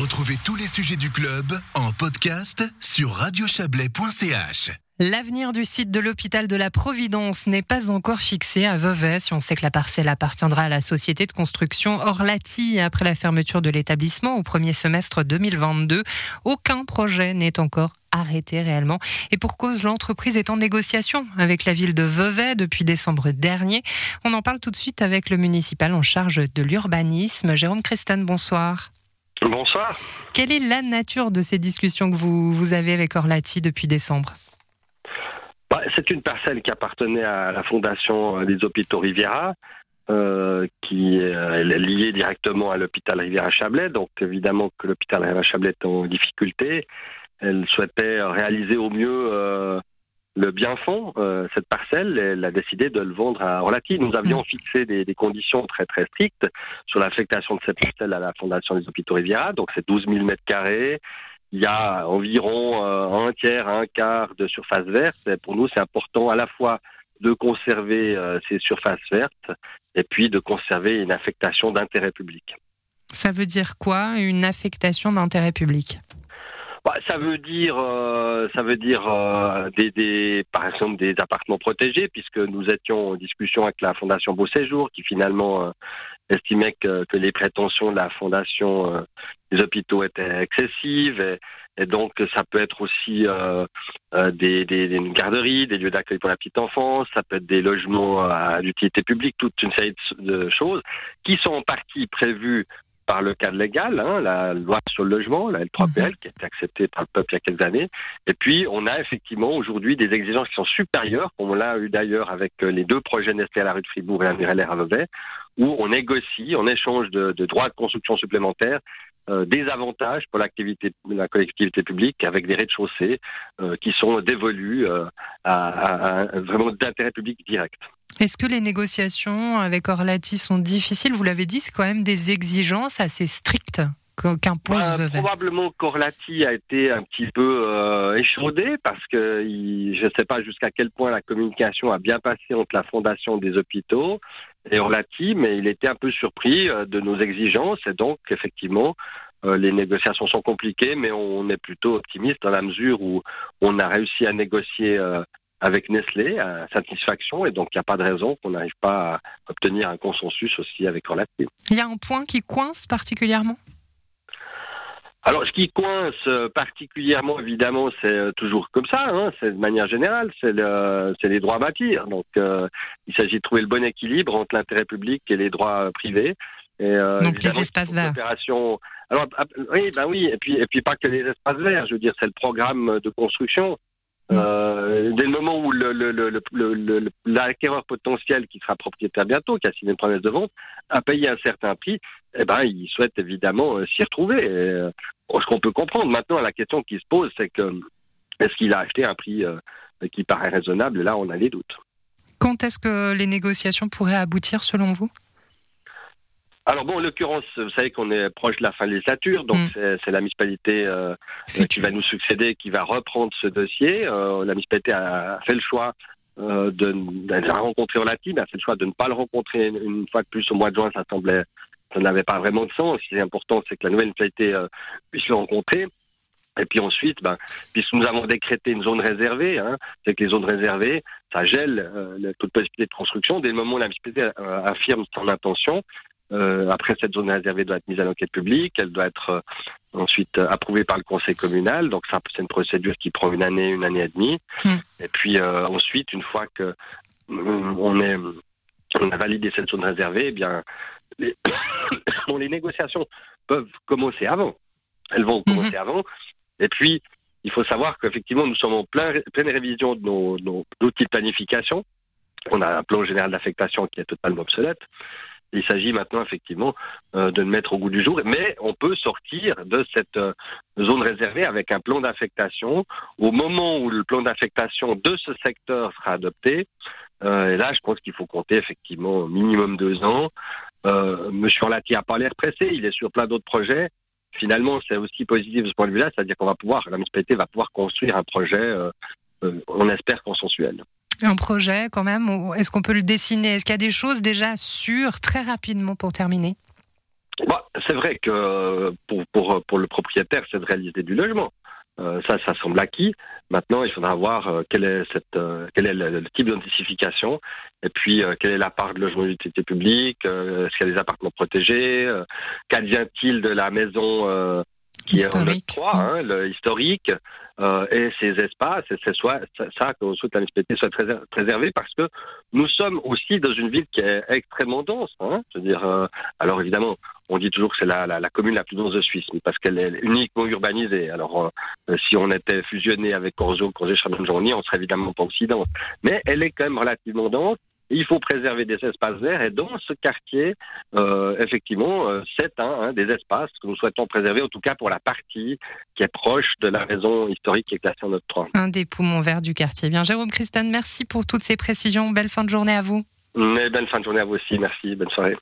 Retrouvez tous les sujets du club en podcast sur radiochablais.ch. L'avenir du site de l'hôpital de la Providence n'est pas encore fixé à Vevey. Si on sait que la parcelle appartiendra à la société de construction Orlati après la fermeture de l'établissement au premier semestre 2022, aucun projet n'est encore arrêté réellement. Et pour cause, l'entreprise est en négociation avec la ville de Vevey depuis décembre dernier. On en parle tout de suite avec le municipal en charge de l'urbanisme. Jérôme Christen, bonsoir. Bonsoir. Quelle est la nature de ces discussions que vous, vous avez avec Orlati depuis décembre? Bah, C'est une parcelle qui appartenait à la Fondation des hôpitaux Riviera. Euh, qui est liée directement à l'hôpital Riviera-Chablais. Donc évidemment que l'hôpital Riviera-Chablais est en difficulté. Elle souhaitait réaliser au mieux euh, le bien fond, euh, cette parcelle. Elle a décidé de le vendre à Orlati. Nous avions fixé des, des, conditions très très strictes sur l'affectation de cette parcelle à la Fondation des hôpitaux Riviera. Donc c'est 12 000 mètres carrés il y a environ euh, un tiers, un quart de surface verte. Et pour nous, c'est important à la fois de conserver euh, ces surfaces vertes et puis de conserver une affectation d'intérêt public. Ça veut dire quoi, une affectation d'intérêt public? Bah, ça veut dire, euh, ça veut dire euh, des, des, par exemple des appartements protégés, puisque nous étions en discussion avec la Fondation Beau Séjour, qui finalement euh, estimait que, les prétentions de la Fondation euh, des hôpitaux étaient excessives, et, donc ça peut être aussi euh, des, des, des, garderies, des lieux d'accueil pour la petite enfance, ça peut être des logements à l'utilité publique, toute une série de choses qui sont en partie prévues par le cadre légal, hein, la loi sur le logement, la L3PL, qui a été acceptée par le peuple il y a quelques années. Et puis, on a effectivement aujourd'hui des exigences qui sont supérieures, comme on l'a eu d'ailleurs avec euh, les deux projets Nestlé à la rue de Fribourg et à Mirellaire à Vevey, où on négocie en échange de, de droits de construction supplémentaires euh, des avantages pour l'activité, la collectivité publique avec des rez-de-chaussée euh, qui sont dévolus euh, à, à, à, vraiment d'intérêt public direct. Est-ce que les négociations avec Orlati sont difficiles? Vous l'avez dit, c'est quand même des exigences assez strictes qu'impose bah, Probablement qu'Orlati a été un petit peu euh, échaudé parce que il, je ne sais pas jusqu'à quel point la communication a bien passé entre la fondation des hôpitaux et Orlati, mais il était un peu surpris euh, de nos exigences et donc effectivement euh, les négociations sont compliquées, mais on est plutôt optimiste dans la mesure où on a réussi à négocier avec Nestlé à satisfaction et donc il n'y a pas de raison qu'on n'arrive pas à obtenir un consensus aussi avec Orlati. Il y a un point qui coince particulièrement? Alors, ce qui coince particulièrement, évidemment, c'est toujours comme ça. Hein, c'est de manière générale, c'est le, les droits à bâtir. Donc, euh, il s'agit de trouver le bon équilibre entre l'intérêt public et les droits privés. Et, euh, Donc, les espaces verts. Alors, oui, ben oui, et puis, et puis pas que les espaces verts. Je veux dire, c'est le programme de construction. Euh, dès le moment où l'acquéreur potentiel qui sera propriétaire bientôt, qui a signé une promesse de vente, a payé un certain prix, eh ben, il souhaite évidemment euh, s'y retrouver. Et, euh, ce qu'on peut comprendre maintenant, la question qui se pose, c'est que est-ce qu'il a acheté un prix qui paraît raisonnable? Là, on a les doutes. Quand est-ce que les négociations pourraient aboutir, selon vous? Alors bon, en l'occurrence, vous savez qu'on est proche de la fin de législature, donc mm. c'est la municipalité euh, qui va nous succéder, qui va reprendre ce dossier. Euh, la municipalité a fait le choix euh, de, de rencontrer Orlati, mais a fait le choix de ne pas le rencontrer une fois de plus au mois de juin. Ça semblait, ça n'avait pas vraiment de sens. Ce qui est important, c'est que la nouvelle municipalité euh, puisse le rencontrer. Et puis ensuite, ben, puisque nous avons décrété une zone réservée, hein, c'est que les zones réservées, ça gèle euh, toute possibilité de construction. Dès le moment où la municipalité euh, affirme son intention, euh, après, cette zone réservée doit être mise à l'enquête publique, elle doit être euh, ensuite euh, approuvée par le conseil communal. Donc ça, c'est une procédure qui prend une année, une année et demie. Mm. Et puis ensuite, une fois que on est, on a validé cette zone réservée, eh bien, les, bon, les négociations peuvent commencer avant. Elles vont commencer mm -hmm. avant. Et puis, il faut savoir qu'effectivement, nous sommes en plein, pleine révision de nos, nos outils de planification. On a un plan général d'affectation qui est totalement obsolète. Il s'agit maintenant effectivement euh, de le mettre au goût du jour, mais on peut sortir de cette euh, zone réservée avec un plan d'affectation. Au moment où le plan d'affectation de ce secteur sera adopté, euh, et là je pense qu'il faut compter effectivement minimum deux ans. Euh, Monsieur Orlati a pas l'air pressé, il est sur plein d'autres projets. Finalement, c'est aussi positif de ce point de vue-là, c'est-à-dire qu'on va pouvoir, la municipalité va pouvoir construire un projet, euh, on espère consensuel un projet quand même Est-ce qu'on peut le dessiner? Est-ce qu'il y a des choses déjà sûres très rapidement pour terminer? Bah, c'est vrai que pour, pour, pour le propriétaire, c'est de réaliser du logement. Euh, ça, ça semble acquis. Maintenant, il faudra voir euh, quel est, cette, euh, quel est le, type d'identification et puis quelle est la part de logement d'utilité publique, est-ce qu'il y a des appartements protégés, qu'advient-il de la maison qui historique. est en 3, hein, le historique, euh, et ces espaces, c'est soit, ça qu'on souhaite la municipalité soit préservé parce que nous sommes aussi dans une ville qui est extrêmement dense. Hein, je veux dire, euh, alors évidemment, on dit toujours que c'est la, la, la, commune la plus dense de Suisse, mais parce qu'elle est uniquement urbanisée. Alors, euh, si on était fusionné avec Corzo, Corzo, Charbonne-Journy, on serait évidemment pas aussi dense. Mais elle est quand même relativement dense il faut préserver des espaces verts et dans ce quartier, euh, effectivement, euh, c'est un, hein, des espaces que nous souhaitons préserver, en tout cas pour la partie qui est proche de la maison historique qui est classée en notre 3. Un des poumons verts du quartier. Bien, Jérôme Christon, merci pour toutes ces précisions. Belle fin de journée à vous. Mais belle fin de journée à vous aussi. Merci. Bonne soirée.